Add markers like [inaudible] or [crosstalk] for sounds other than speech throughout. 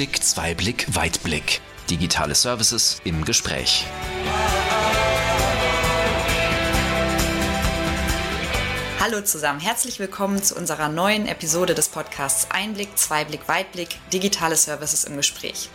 Einblick, Zweiblick, Weitblick. Digitale Services im Gespräch. Hallo zusammen, herzlich willkommen zu unserer neuen Episode des Podcasts Einblick, Zweiblick, Weitblick, digitale Services im Gespräch.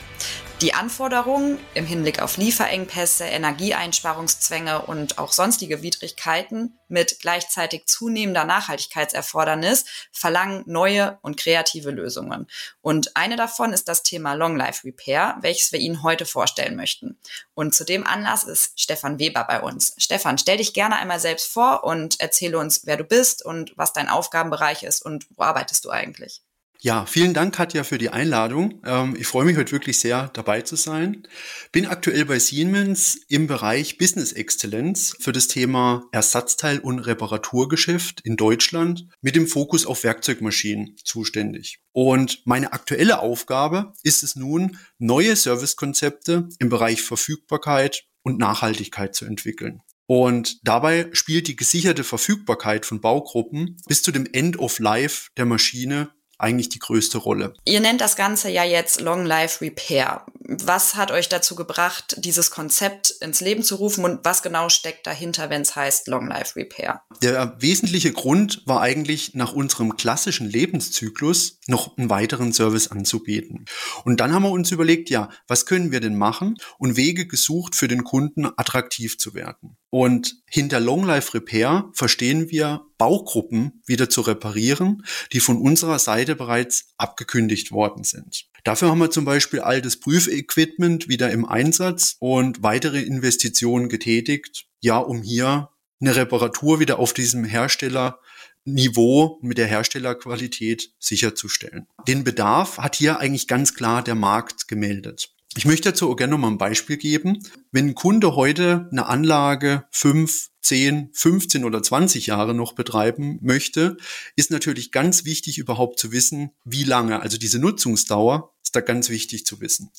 Die Anforderungen im Hinblick auf Lieferengpässe, Energieeinsparungszwänge und auch sonstige Widrigkeiten mit gleichzeitig zunehmender Nachhaltigkeitserfordernis verlangen neue und kreative Lösungen. Und eine davon ist das Thema Long Life Repair, welches wir Ihnen heute vorstellen möchten. Und zu dem Anlass ist Stefan Weber bei uns. Stefan, stell dich gerne einmal selbst vor und erzähle uns, wer du bist und was dein Aufgabenbereich ist und wo arbeitest du eigentlich. Ja, vielen Dank, Katja, für die Einladung. Ähm, ich freue mich heute wirklich sehr, dabei zu sein. Bin aktuell bei Siemens im Bereich Business Excellence für das Thema Ersatzteil- und Reparaturgeschäft in Deutschland mit dem Fokus auf Werkzeugmaschinen zuständig. Und meine aktuelle Aufgabe ist es nun, neue Servicekonzepte im Bereich Verfügbarkeit und Nachhaltigkeit zu entwickeln. Und dabei spielt die gesicherte Verfügbarkeit von Baugruppen bis zu dem End of Life der Maschine eigentlich die größte Rolle. Ihr nennt das Ganze ja jetzt Long Life Repair. Was hat euch dazu gebracht, dieses Konzept ins Leben zu rufen und was genau steckt dahinter, wenn es heißt Long Life Repair? Der wesentliche Grund war eigentlich nach unserem klassischen Lebenszyklus noch einen weiteren Service anzubieten. Und dann haben wir uns überlegt, ja, was können wir denn machen und Wege gesucht, für den Kunden attraktiv zu werden. Und hinter Long Life Repair verstehen wir Baugruppen wieder zu reparieren, die von unserer Seite bereits abgekündigt worden sind. Dafür haben wir zum Beispiel altes Prüfequipment wieder im Einsatz und weitere Investitionen getätigt, ja, um hier eine Reparatur wieder auf diesem Herstellerniveau mit der Herstellerqualität sicherzustellen. Den Bedarf hat hier eigentlich ganz klar der Markt gemeldet. Ich möchte dazu auch gerne noch mal ein Beispiel geben. Wenn ein Kunde heute eine Anlage fünf, zehn, 15 oder 20 Jahre noch betreiben möchte, ist natürlich ganz wichtig überhaupt zu wissen, wie lange. Also diese Nutzungsdauer ist da ganz wichtig zu wissen.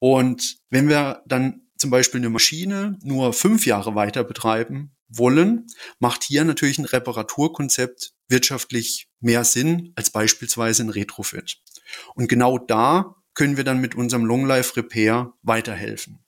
Und wenn wir dann zum Beispiel eine Maschine nur fünf Jahre weiter betreiben wollen, macht hier natürlich ein Reparaturkonzept wirtschaftlich mehr Sinn als beispielsweise ein Retrofit. Und genau da können wir dann mit unserem Long Life Repair weiterhelfen.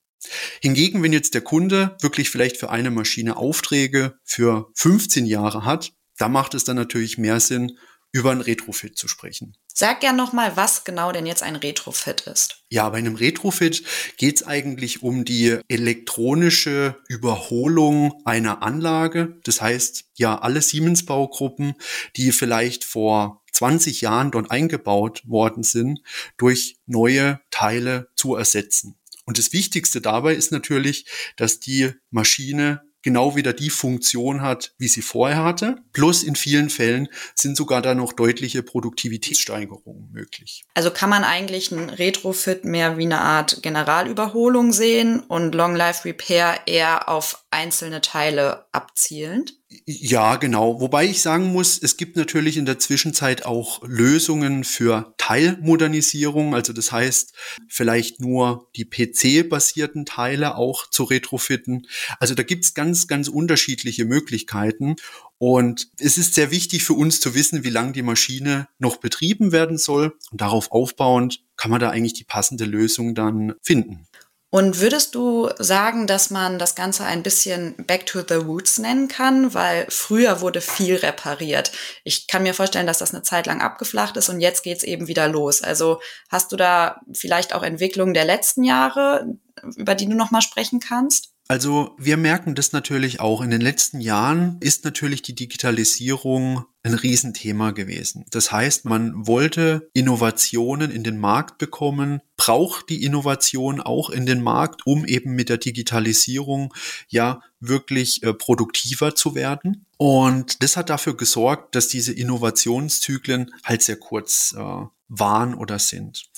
Hingegen, wenn jetzt der Kunde wirklich vielleicht für eine Maschine Aufträge für 15 Jahre hat, da macht es dann natürlich mehr Sinn, über ein Retrofit zu sprechen. Sag gern nochmal, was genau denn jetzt ein Retrofit ist. Ja, bei einem Retrofit geht es eigentlich um die elektronische Überholung einer Anlage. Das heißt, ja, alle Siemens-Baugruppen, die vielleicht vor 20 Jahren dort eingebaut worden sind, durch neue Teile zu ersetzen. Und das Wichtigste dabei ist natürlich, dass die Maschine genau wieder die Funktion hat, wie sie vorher hatte. Plus in vielen Fällen sind sogar da noch deutliche Produktivitätssteigerungen möglich. Also kann man eigentlich ein Retrofit mehr wie eine Art Generalüberholung sehen und Long Life Repair eher auf einzelne Teile abzielend? Ja, genau. Wobei ich sagen muss, es gibt natürlich in der Zwischenzeit auch Lösungen für Teilmodernisierung. Also das heißt, vielleicht nur die PC-basierten Teile auch zu retrofitten. Also da gibt's ganz, ganz unterschiedliche Möglichkeiten. Und es ist sehr wichtig für uns zu wissen, wie lange die Maschine noch betrieben werden soll. Und darauf aufbauend kann man da eigentlich die passende Lösung dann finden. Und würdest du sagen, dass man das Ganze ein bisschen Back to the Roots nennen kann? Weil früher wurde viel repariert. Ich kann mir vorstellen, dass das eine Zeit lang abgeflacht ist und jetzt geht's eben wieder los. Also hast du da vielleicht auch Entwicklungen der letzten Jahre, über die du nochmal sprechen kannst? Also wir merken das natürlich auch. In den letzten Jahren ist natürlich die Digitalisierung ein Riesenthema gewesen. Das heißt, man wollte Innovationen in den Markt bekommen, braucht die Innovation auch in den Markt, um eben mit der Digitalisierung ja wirklich äh, produktiver zu werden. Und das hat dafür gesorgt, dass diese Innovationszyklen halt sehr kurz äh, waren oder sind.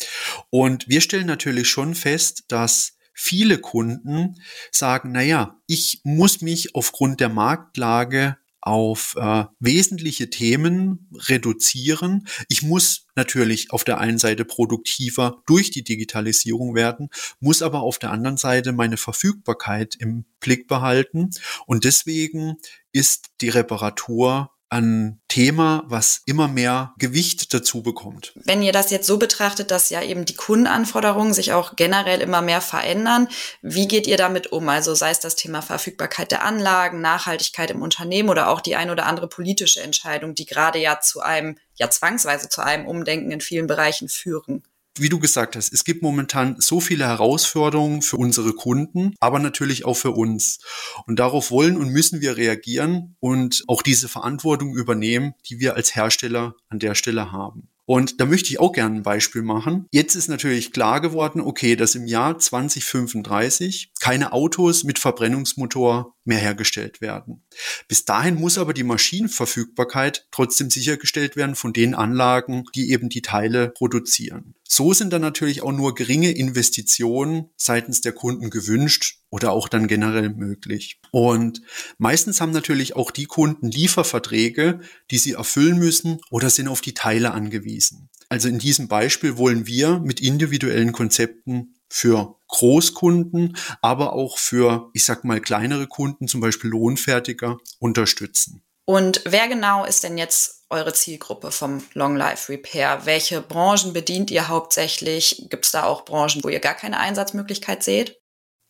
Und wir stellen natürlich schon fest, dass viele Kunden sagen, naja, ich muss mich aufgrund der Marktlage auf äh, wesentliche Themen reduzieren. Ich muss natürlich auf der einen Seite produktiver durch die Digitalisierung werden, muss aber auf der anderen Seite meine Verfügbarkeit im Blick behalten. Und deswegen ist die Reparatur ein Thema, was immer mehr Gewicht dazu bekommt. Wenn ihr das jetzt so betrachtet, dass ja eben die Kundenanforderungen sich auch generell immer mehr verändern, wie geht ihr damit um? Also sei es das Thema Verfügbarkeit der Anlagen, Nachhaltigkeit im Unternehmen oder auch die ein oder andere politische Entscheidung, die gerade ja zu einem, ja zwangsweise zu einem Umdenken in vielen Bereichen führen wie du gesagt hast, es gibt momentan so viele Herausforderungen für unsere Kunden, aber natürlich auch für uns. Und darauf wollen und müssen wir reagieren und auch diese Verantwortung übernehmen, die wir als Hersteller an der Stelle haben. Und da möchte ich auch gerne ein Beispiel machen. Jetzt ist natürlich klar geworden, okay, dass im Jahr 2035 keine Autos mit Verbrennungsmotor mehr hergestellt werden. Bis dahin muss aber die Maschinenverfügbarkeit trotzdem sichergestellt werden von den Anlagen, die eben die Teile produzieren. So sind dann natürlich auch nur geringe Investitionen seitens der Kunden gewünscht oder auch dann generell möglich. Und meistens haben natürlich auch die Kunden Lieferverträge, die sie erfüllen müssen oder sind auf die Teile angewiesen. Also in diesem Beispiel wollen wir mit individuellen Konzepten für Großkunden, aber auch für, ich sag mal, kleinere Kunden, zum Beispiel Lohnfertiger, unterstützen. Und wer genau ist denn jetzt eure Zielgruppe vom Long Life Repair? Welche Branchen bedient ihr hauptsächlich? Gibt es da auch Branchen, wo ihr gar keine Einsatzmöglichkeit seht?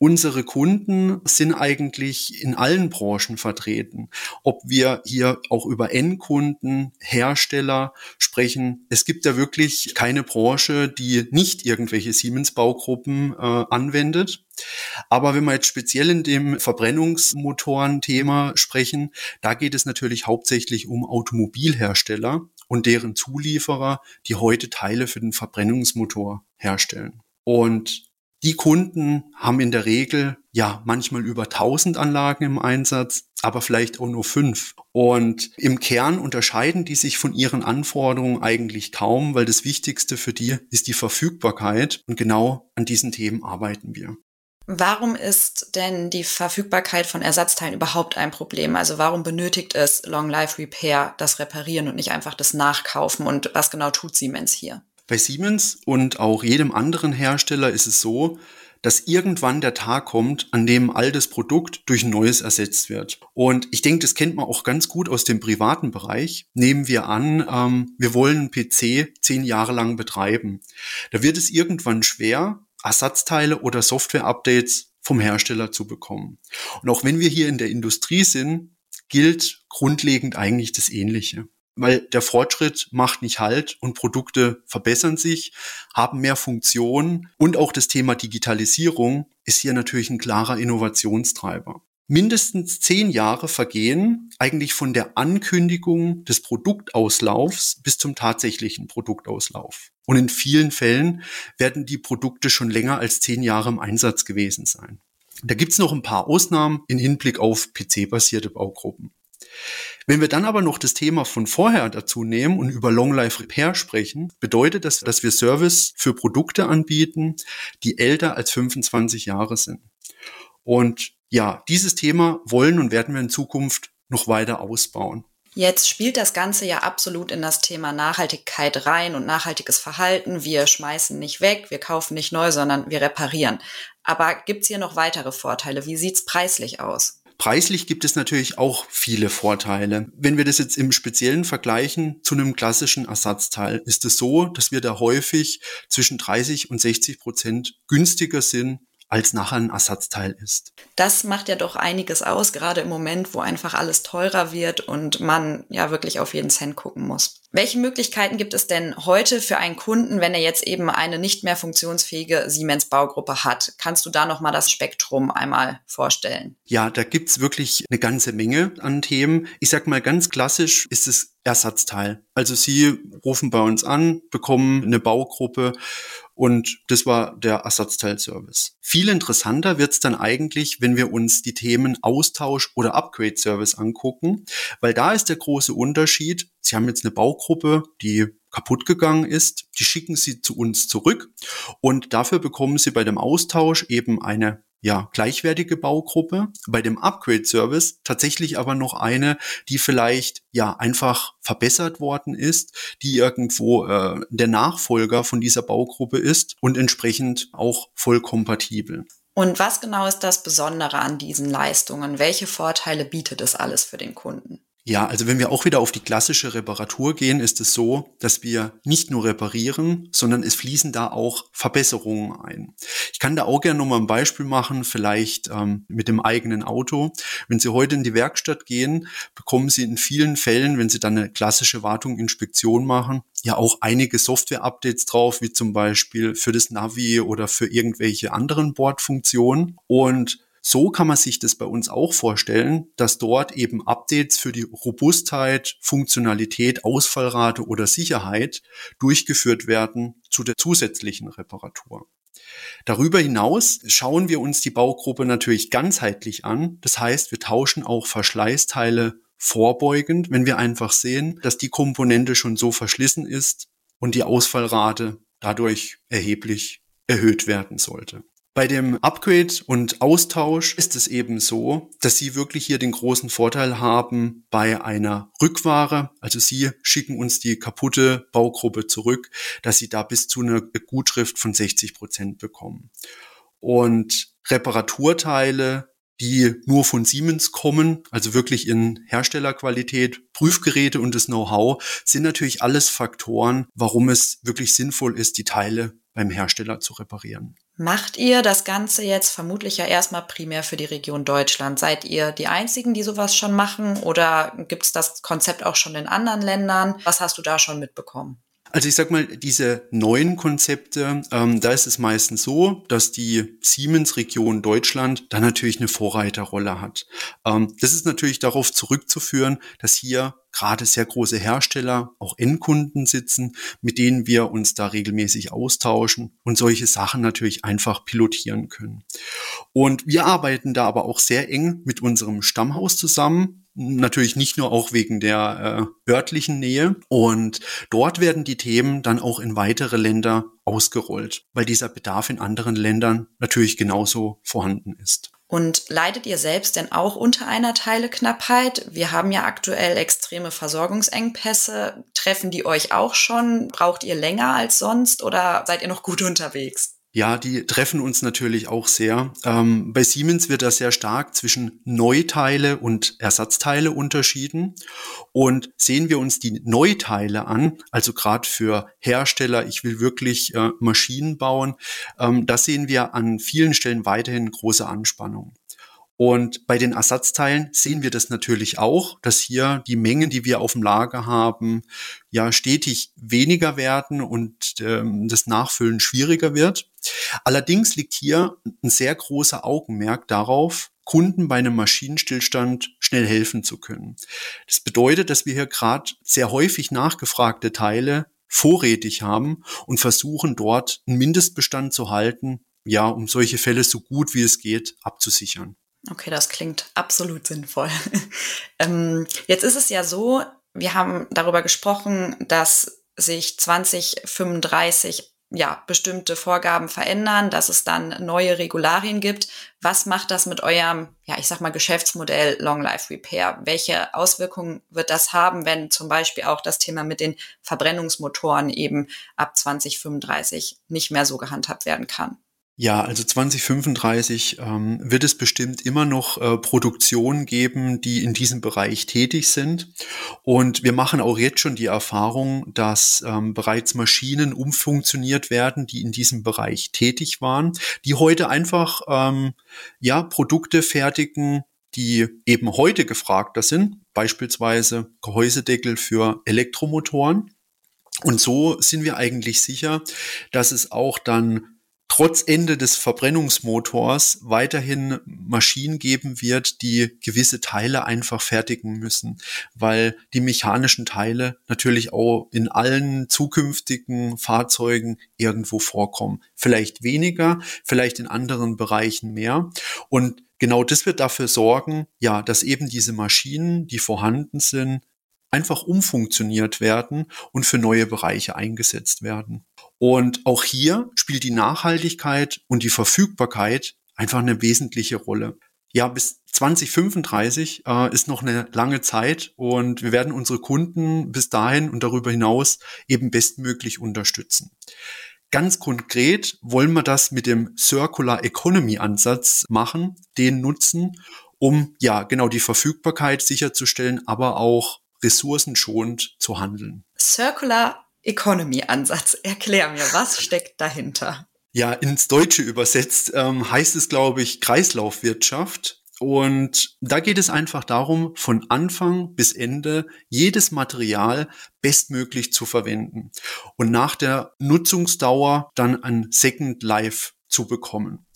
Unsere Kunden sind eigentlich in allen Branchen vertreten. Ob wir hier auch über Endkunden, Hersteller sprechen. Es gibt ja wirklich keine Branche, die nicht irgendwelche Siemens-Baugruppen äh, anwendet. Aber wenn wir jetzt speziell in dem Verbrennungsmotoren-Thema sprechen, da geht es natürlich hauptsächlich um Automobilhersteller und deren Zulieferer, die heute Teile für den Verbrennungsmotor herstellen. Und die Kunden haben in der Regel ja manchmal über 1000 Anlagen im Einsatz, aber vielleicht auch nur fünf. Und im Kern unterscheiden die sich von ihren Anforderungen eigentlich kaum, weil das Wichtigste für die ist die Verfügbarkeit und genau an diesen Themen arbeiten wir. Warum ist denn die Verfügbarkeit von Ersatzteilen überhaupt ein Problem? Also warum benötigt es Long Life Repair, das Reparieren und nicht einfach das Nachkaufen? Und was genau tut Siemens hier? Bei Siemens und auch jedem anderen Hersteller ist es so, dass irgendwann der Tag kommt, an dem altes Produkt durch ein neues ersetzt wird. Und ich denke, das kennt man auch ganz gut aus dem privaten Bereich. Nehmen wir an, ähm, wir wollen einen PC zehn Jahre lang betreiben. Da wird es irgendwann schwer, Ersatzteile oder Software-Updates vom Hersteller zu bekommen. Und auch wenn wir hier in der Industrie sind, gilt grundlegend eigentlich das Ähnliche weil der Fortschritt macht nicht Halt und Produkte verbessern sich, haben mehr Funktionen und auch das Thema Digitalisierung ist hier natürlich ein klarer Innovationstreiber. Mindestens zehn Jahre vergehen eigentlich von der Ankündigung des Produktauslaufs bis zum tatsächlichen Produktauslauf. Und in vielen Fällen werden die Produkte schon länger als zehn Jahre im Einsatz gewesen sein. Da gibt's noch ein paar Ausnahmen in Hinblick auf PC-basierte Baugruppen. Wenn wir dann aber noch das Thema von vorher dazu nehmen und über Long Life Repair sprechen, bedeutet das, dass wir Service für Produkte anbieten, die älter als 25 Jahre sind. Und ja, dieses Thema wollen und werden wir in Zukunft noch weiter ausbauen. Jetzt spielt das Ganze ja absolut in das Thema Nachhaltigkeit rein und nachhaltiges Verhalten. Wir schmeißen nicht weg, wir kaufen nicht neu, sondern wir reparieren. Aber gibt's hier noch weitere Vorteile? Wie sieht's preislich aus? Preislich gibt es natürlich auch viele Vorteile. Wenn wir das jetzt im Speziellen vergleichen zu einem klassischen Ersatzteil, ist es so, dass wir da häufig zwischen 30 und 60 Prozent günstiger sind als nachher ein Ersatzteil ist. Das macht ja doch einiges aus, gerade im Moment, wo einfach alles teurer wird und man ja wirklich auf jeden Cent gucken muss. Welche Möglichkeiten gibt es denn heute für einen Kunden, wenn er jetzt eben eine nicht mehr funktionsfähige Siemens Baugruppe hat? Kannst du da noch mal das Spektrum einmal vorstellen? Ja, da gibt's wirklich eine ganze Menge an Themen. Ich sag mal ganz klassisch ist es Ersatzteil. Also Sie rufen bei uns an, bekommen eine Baugruppe und das war der Ersatzteilservice. Viel interessanter wird's dann eigentlich, wenn wir uns die Themen Austausch oder Upgrade-Service angucken, weil da ist der große Unterschied. Sie haben jetzt eine Baugruppe, die kaputt gegangen ist, die schicken Sie zu uns zurück und dafür bekommen Sie bei dem Austausch eben eine ja, gleichwertige Baugruppe, bei dem Upgrade-Service tatsächlich aber noch eine, die vielleicht ja einfach verbessert worden ist, die irgendwo äh, der Nachfolger von dieser Baugruppe ist und entsprechend auch voll kompatibel. Und was genau ist das Besondere an diesen Leistungen? Welche Vorteile bietet es alles für den Kunden? Ja, also wenn wir auch wieder auf die klassische Reparatur gehen, ist es so, dass wir nicht nur reparieren, sondern es fließen da auch Verbesserungen ein. Ich kann da auch gerne nochmal ein Beispiel machen, vielleicht ähm, mit dem eigenen Auto. Wenn Sie heute in die Werkstatt gehen, bekommen Sie in vielen Fällen, wenn Sie dann eine klassische Wartung, Inspektion machen, ja auch einige Software-Updates drauf, wie zum Beispiel für das Navi oder für irgendwelche anderen Bordfunktionen. Und so kann man sich das bei uns auch vorstellen, dass dort eben Updates für die Robustheit, Funktionalität, Ausfallrate oder Sicherheit durchgeführt werden zu der zusätzlichen Reparatur. Darüber hinaus schauen wir uns die Baugruppe natürlich ganzheitlich an. Das heißt, wir tauschen auch Verschleißteile vorbeugend, wenn wir einfach sehen, dass die Komponente schon so verschlissen ist und die Ausfallrate dadurch erheblich erhöht werden sollte. Bei dem Upgrade und Austausch ist es eben so, dass Sie wirklich hier den großen Vorteil haben bei einer Rückware. Also Sie schicken uns die kaputte Baugruppe zurück, dass Sie da bis zu einer Gutschrift von 60 Prozent bekommen. Und Reparaturteile, die nur von Siemens kommen, also wirklich in Herstellerqualität, Prüfgeräte und das Know-how, sind natürlich alles Faktoren, warum es wirklich sinnvoll ist, die Teile beim Hersteller zu reparieren. Macht ihr das Ganze jetzt vermutlich ja erstmal primär für die Region Deutschland? Seid ihr die Einzigen, die sowas schon machen oder gibt es das Konzept auch schon in anderen Ländern? Was hast du da schon mitbekommen? Also ich sag mal, diese neuen Konzepte, ähm, da ist es meistens so, dass die Siemens-Region Deutschland da natürlich eine Vorreiterrolle hat. Ähm, das ist natürlich darauf zurückzuführen, dass hier gerade sehr große Hersteller, auch Endkunden sitzen, mit denen wir uns da regelmäßig austauschen und solche Sachen natürlich einfach pilotieren können. Und wir arbeiten da aber auch sehr eng mit unserem Stammhaus zusammen, Natürlich nicht nur auch wegen der äh, örtlichen Nähe. Und dort werden die Themen dann auch in weitere Länder ausgerollt, weil dieser Bedarf in anderen Ländern natürlich genauso vorhanden ist. Und leidet ihr selbst denn auch unter einer Teileknappheit? Wir haben ja aktuell extreme Versorgungsengpässe. Treffen die euch auch schon? Braucht ihr länger als sonst oder seid ihr noch gut unterwegs? Ja, die treffen uns natürlich auch sehr. Ähm, bei Siemens wird da sehr stark zwischen Neuteile und Ersatzteile unterschieden. Und sehen wir uns die Neuteile an, also gerade für Hersteller, ich will wirklich äh, Maschinen bauen, ähm, da sehen wir an vielen Stellen weiterhin große Anspannung. Und bei den Ersatzteilen sehen wir das natürlich auch, dass hier die Mengen, die wir auf dem Lager haben, ja stetig weniger werden und ähm, das Nachfüllen schwieriger wird. Allerdings liegt hier ein sehr großer Augenmerk darauf, Kunden bei einem Maschinenstillstand schnell helfen zu können. Das bedeutet, dass wir hier gerade sehr häufig nachgefragte Teile vorrätig haben und versuchen dort einen Mindestbestand zu halten, ja, um solche Fälle so gut wie es geht abzusichern. Okay, das klingt absolut sinnvoll. [laughs] ähm, jetzt ist es ja so, wir haben darüber gesprochen, dass sich 2035 ja, bestimmte Vorgaben verändern, dass es dann neue Regularien gibt. Was macht das mit eurem, ja, ich sag mal, Geschäftsmodell Long Life Repair? Welche Auswirkungen wird das haben, wenn zum Beispiel auch das Thema mit den Verbrennungsmotoren eben ab 2035 nicht mehr so gehandhabt werden kann? Ja, also 2035 ähm, wird es bestimmt immer noch äh, Produktionen geben, die in diesem Bereich tätig sind. Und wir machen auch jetzt schon die Erfahrung, dass ähm, bereits Maschinen umfunktioniert werden, die in diesem Bereich tätig waren, die heute einfach ähm, ja Produkte fertigen, die eben heute gefragter sind, beispielsweise Gehäusedeckel für Elektromotoren. Und so sind wir eigentlich sicher, dass es auch dann trotz Ende des Verbrennungsmotors weiterhin Maschinen geben wird, die gewisse Teile einfach fertigen müssen, weil die mechanischen Teile natürlich auch in allen zukünftigen Fahrzeugen irgendwo vorkommen. Vielleicht weniger, vielleicht in anderen Bereichen mehr. Und genau das wird dafür sorgen, ja, dass eben diese Maschinen, die vorhanden sind, einfach umfunktioniert werden und für neue Bereiche eingesetzt werden. Und auch hier spielt die Nachhaltigkeit und die Verfügbarkeit einfach eine wesentliche Rolle. Ja, bis 2035 äh, ist noch eine lange Zeit und wir werden unsere Kunden bis dahin und darüber hinaus eben bestmöglich unterstützen. Ganz konkret wollen wir das mit dem Circular Economy Ansatz machen, den nutzen um ja genau die Verfügbarkeit sicherzustellen, aber auch ressourcenschonend zu handeln. Circular Economy Ansatz. Erklär mir, was steckt dahinter? Ja, ins Deutsche übersetzt ähm, heißt es, glaube ich, Kreislaufwirtschaft. Und da geht es einfach darum, von Anfang bis Ende jedes Material bestmöglich zu verwenden und nach der Nutzungsdauer dann ein Second Life zu bekommen.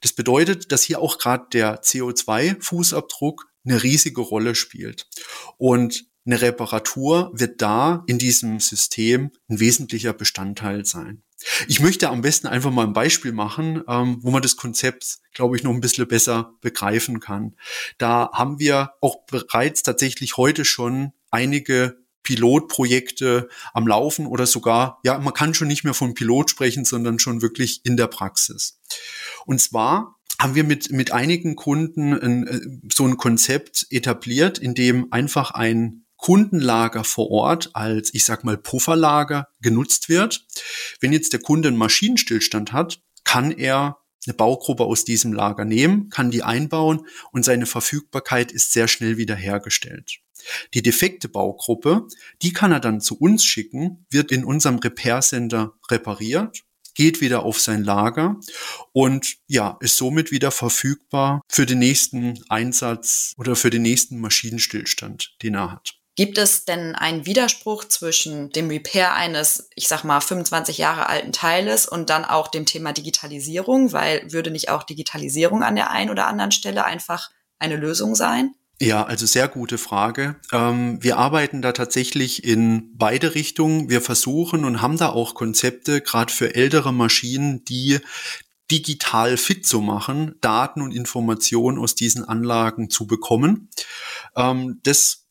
Das bedeutet, dass hier auch gerade der CO2-Fußabdruck eine riesige Rolle spielt. Und eine Reparatur wird da in diesem System ein wesentlicher Bestandteil sein. Ich möchte am besten einfach mal ein Beispiel machen, ähm, wo man das Konzept, glaube ich, noch ein bisschen besser begreifen kann. Da haben wir auch bereits tatsächlich heute schon einige Pilotprojekte am Laufen oder sogar, ja, man kann schon nicht mehr von Pilot sprechen, sondern schon wirklich in der Praxis. Und zwar haben wir mit, mit einigen Kunden ein, äh, so ein Konzept etabliert, in dem einfach ein Kundenlager vor Ort als, ich sag mal, Pufferlager genutzt wird. Wenn jetzt der Kunde einen Maschinenstillstand hat, kann er eine Baugruppe aus diesem Lager nehmen, kann die einbauen und seine Verfügbarkeit ist sehr schnell wiederhergestellt. Die defekte Baugruppe, die kann er dann zu uns schicken, wird in unserem Repair Center repariert, geht wieder auf sein Lager und ja, ist somit wieder verfügbar für den nächsten Einsatz oder für den nächsten Maschinenstillstand, den er hat. Gibt es denn einen Widerspruch zwischen dem Repair eines, ich sag mal, 25 Jahre alten Teiles und dann auch dem Thema Digitalisierung? Weil würde nicht auch Digitalisierung an der einen oder anderen Stelle einfach eine Lösung sein? Ja, also sehr gute Frage. Ähm, wir arbeiten da tatsächlich in beide Richtungen. Wir versuchen und haben da auch Konzepte, gerade für ältere Maschinen, die digital fit zu machen, Daten und Informationen aus diesen Anlagen zu bekommen. Ähm, das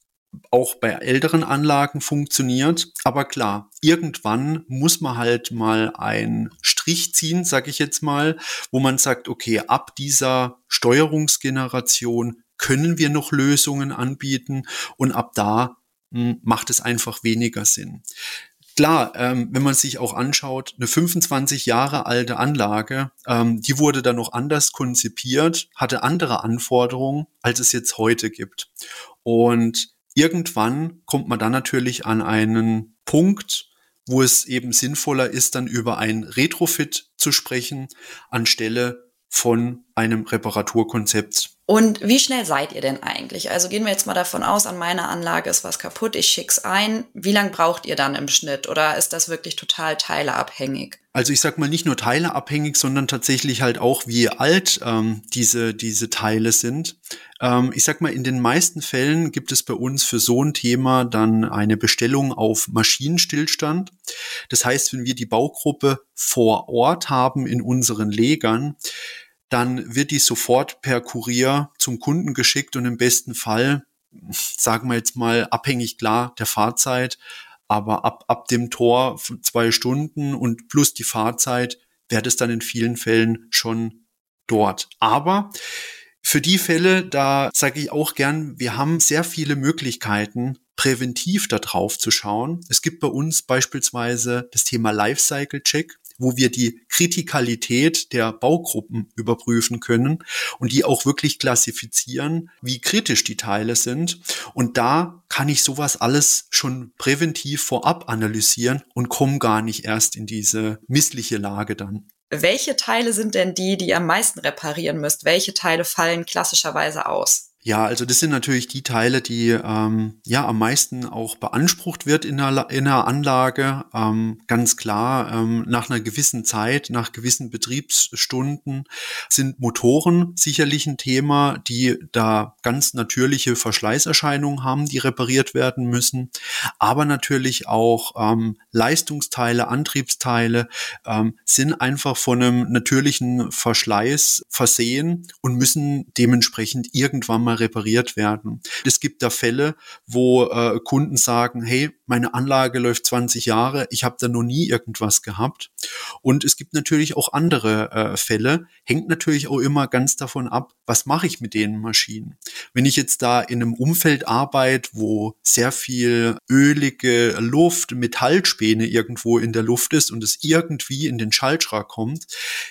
auch bei älteren Anlagen funktioniert. Aber klar, irgendwann muss man halt mal einen Strich ziehen, sage ich jetzt mal, wo man sagt, okay, ab dieser Steuerungsgeneration können wir noch Lösungen anbieten und ab da mh, hm, macht es einfach weniger Sinn. Klar, ähm, wenn man sich auch anschaut, eine 25 Jahre alte Anlage, ähm, die wurde dann noch anders konzipiert, hatte andere Anforderungen, als es jetzt heute gibt. Und irgendwann kommt man dann natürlich an einen Punkt, wo es eben sinnvoller ist, dann über ein Retrofit zu sprechen, anstelle von einem Reparaturkonzept. Und wie schnell seid ihr denn eigentlich? Also gehen wir jetzt mal davon aus, an meiner Anlage ist was kaputt, ich schick's ein. Wie lange braucht ihr dann im Schnitt? Oder ist das wirklich total teileabhängig? Also ich sag mal nicht nur teileabhängig, sondern tatsächlich halt auch, wie alt ähm, diese, diese Teile sind. Ähm, ich sag mal, in den meisten Fällen gibt es bei uns für so ein Thema dann eine Bestellung auf Maschinenstillstand. Das heißt, wenn wir die Baugruppe vor Ort haben in unseren Legern, dann wird die sofort per Kurier zum Kunden geschickt und im besten Fall, sagen wir jetzt mal, abhängig klar der Fahrzeit, aber ab, ab dem Tor zwei Stunden und plus die Fahrzeit wäre es dann in vielen Fällen schon dort. Aber für die Fälle, da sage ich auch gern, wir haben sehr viele Möglichkeiten, präventiv da drauf zu schauen. Es gibt bei uns beispielsweise das Thema Lifecycle Check wo wir die Kritikalität der Baugruppen überprüfen können und die auch wirklich klassifizieren, wie kritisch die Teile sind. Und da kann ich sowas alles schon präventiv vorab analysieren und komme gar nicht erst in diese missliche Lage dann. Welche Teile sind denn die, die ihr am meisten reparieren müsst? Welche Teile fallen klassischerweise aus? Ja, also das sind natürlich die Teile, die ähm, ja am meisten auch beansprucht wird in der, in der Anlage. Ähm, ganz klar, ähm, nach einer gewissen Zeit, nach gewissen Betriebsstunden sind Motoren sicherlich ein Thema, die da ganz natürliche Verschleißerscheinungen haben, die repariert werden müssen. Aber natürlich auch ähm, Leistungsteile, Antriebsteile ähm, sind einfach von einem natürlichen Verschleiß versehen und müssen dementsprechend irgendwann mal repariert werden. Es gibt da Fälle, wo äh, Kunden sagen, hey, meine Anlage läuft 20 Jahre, ich habe da noch nie irgendwas gehabt. Und es gibt natürlich auch andere äh, Fälle, hängt natürlich auch immer ganz davon ab, was mache ich mit den Maschinen. Wenn ich jetzt da in einem Umfeld arbeite, wo sehr viel ölige Luft, Metallspäne irgendwo in der Luft ist und es irgendwie in den Schaltschrank kommt,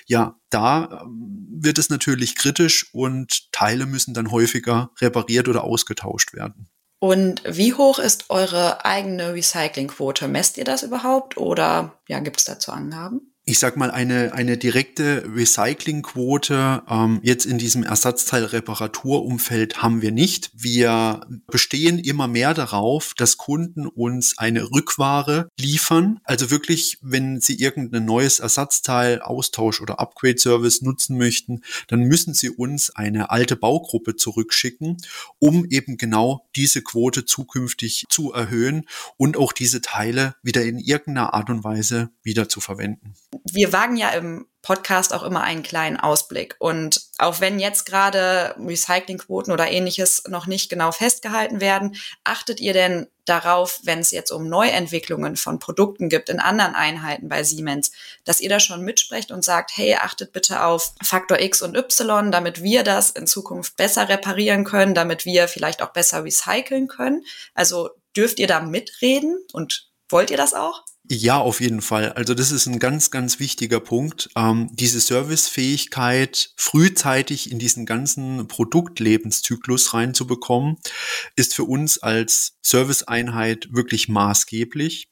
ja, da ähm, wird es natürlich kritisch und Teile müssen dann häufiger repariert oder ausgetauscht werden. Und wie hoch ist eure eigene Recyclingquote? Messt ihr das überhaupt oder ja, gibt es dazu Angaben? Ich sag mal, eine, eine direkte Recyclingquote ähm, jetzt in diesem Ersatzteilreparaturumfeld haben wir nicht. Wir bestehen immer mehr darauf, dass Kunden uns eine Rückware liefern. Also wirklich, wenn sie irgendein neues Ersatzteil, Austausch oder Upgrade-Service nutzen möchten, dann müssen sie uns eine alte Baugruppe zurückschicken, um eben genau diese Quote zukünftig zu erhöhen und auch diese Teile wieder in irgendeiner Art und Weise wieder zu verwenden wir wagen ja im Podcast auch immer einen kleinen Ausblick. Und auch wenn jetzt gerade Recyclingquoten oder ähnliches noch nicht genau festgehalten werden, achtet ihr denn darauf, wenn es jetzt um Neuentwicklungen von Produkten gibt in anderen Einheiten bei Siemens, dass ihr da schon mitsprecht und sagt, hey, achtet bitte auf Faktor X und Y, damit wir das in Zukunft besser reparieren können, damit wir vielleicht auch besser recyceln können? Also dürft ihr da mitreden und wollt ihr das auch? Ja, auf jeden Fall. Also das ist ein ganz, ganz wichtiger Punkt. Ähm, diese Servicefähigkeit frühzeitig in diesen ganzen Produktlebenszyklus reinzubekommen, ist für uns als Serviceeinheit wirklich maßgeblich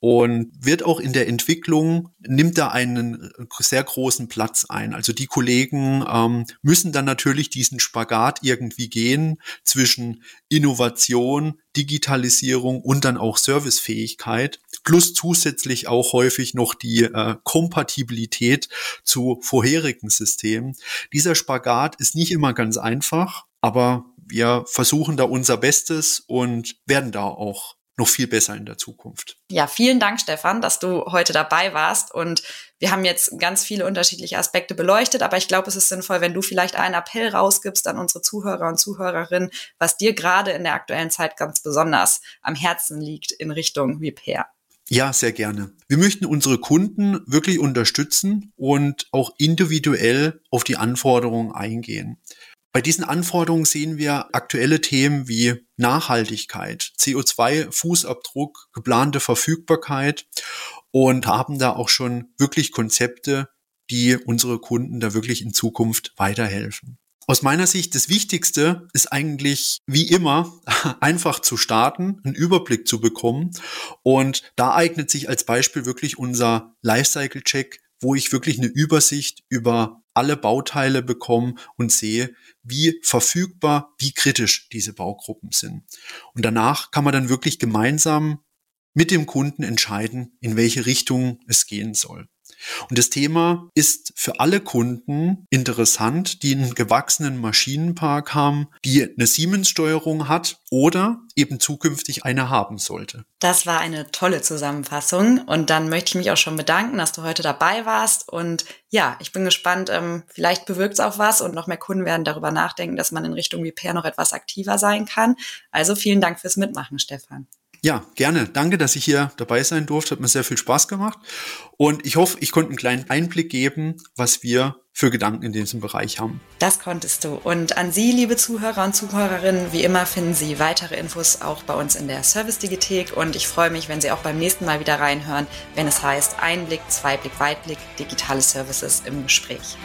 und wird auch in der Entwicklung, nimmt da einen sehr großen Platz ein. Also die Kollegen ähm, müssen dann natürlich diesen Spagat irgendwie gehen zwischen Innovation, Digitalisierung und dann auch Servicefähigkeit, plus zusätzlich auch häufig noch die äh, Kompatibilität zu vorherigen Systemen. Dieser Spagat ist nicht immer ganz einfach, aber wir versuchen da unser Bestes und werden da auch noch viel besser in der Zukunft. Ja, vielen Dank, Stefan, dass du heute dabei warst. Und wir haben jetzt ganz viele unterschiedliche Aspekte beleuchtet, aber ich glaube, es ist sinnvoll, wenn du vielleicht einen Appell rausgibst an unsere Zuhörer und Zuhörerinnen, was dir gerade in der aktuellen Zeit ganz besonders am Herzen liegt in Richtung Repair. Ja, sehr gerne. Wir möchten unsere Kunden wirklich unterstützen und auch individuell auf die Anforderungen eingehen. Bei diesen Anforderungen sehen wir aktuelle Themen wie Nachhaltigkeit, CO2-Fußabdruck, geplante Verfügbarkeit und haben da auch schon wirklich Konzepte, die unsere Kunden da wirklich in Zukunft weiterhelfen. Aus meiner Sicht das Wichtigste ist eigentlich wie immer [laughs] einfach zu starten, einen Überblick zu bekommen. Und da eignet sich als Beispiel wirklich unser Lifecycle-Check, wo ich wirklich eine Übersicht über alle Bauteile bekomme und sehe, wie verfügbar, wie kritisch diese Baugruppen sind. Und danach kann man dann wirklich gemeinsam mit dem Kunden entscheiden, in welche Richtung es gehen soll. Und das Thema ist für alle Kunden interessant, die einen gewachsenen Maschinenpark haben, die eine Siemens-Steuerung hat oder eben zukünftig eine haben sollte. Das war eine tolle Zusammenfassung und dann möchte ich mich auch schon bedanken, dass du heute dabei warst und ja, ich bin gespannt, ähm, vielleicht bewirkt es auch was und noch mehr Kunden werden darüber nachdenken, dass man in Richtung Repair noch etwas aktiver sein kann. Also vielen Dank fürs Mitmachen, Stefan. Ja, gerne. Danke, dass ich hier dabei sein durfte. Hat mir sehr viel Spaß gemacht. Und ich hoffe, ich konnte einen kleinen Einblick geben, was wir für Gedanken in diesem Bereich haben. Das konntest du. Und an Sie, liebe Zuhörer und Zuhörerinnen, wie immer finden Sie weitere Infos auch bei uns in der Service-Digithek. Und ich freue mich, wenn Sie auch beim nächsten Mal wieder reinhören, wenn es heißt Einblick, Zweiblick, Weitblick, digitale Services im Gespräch.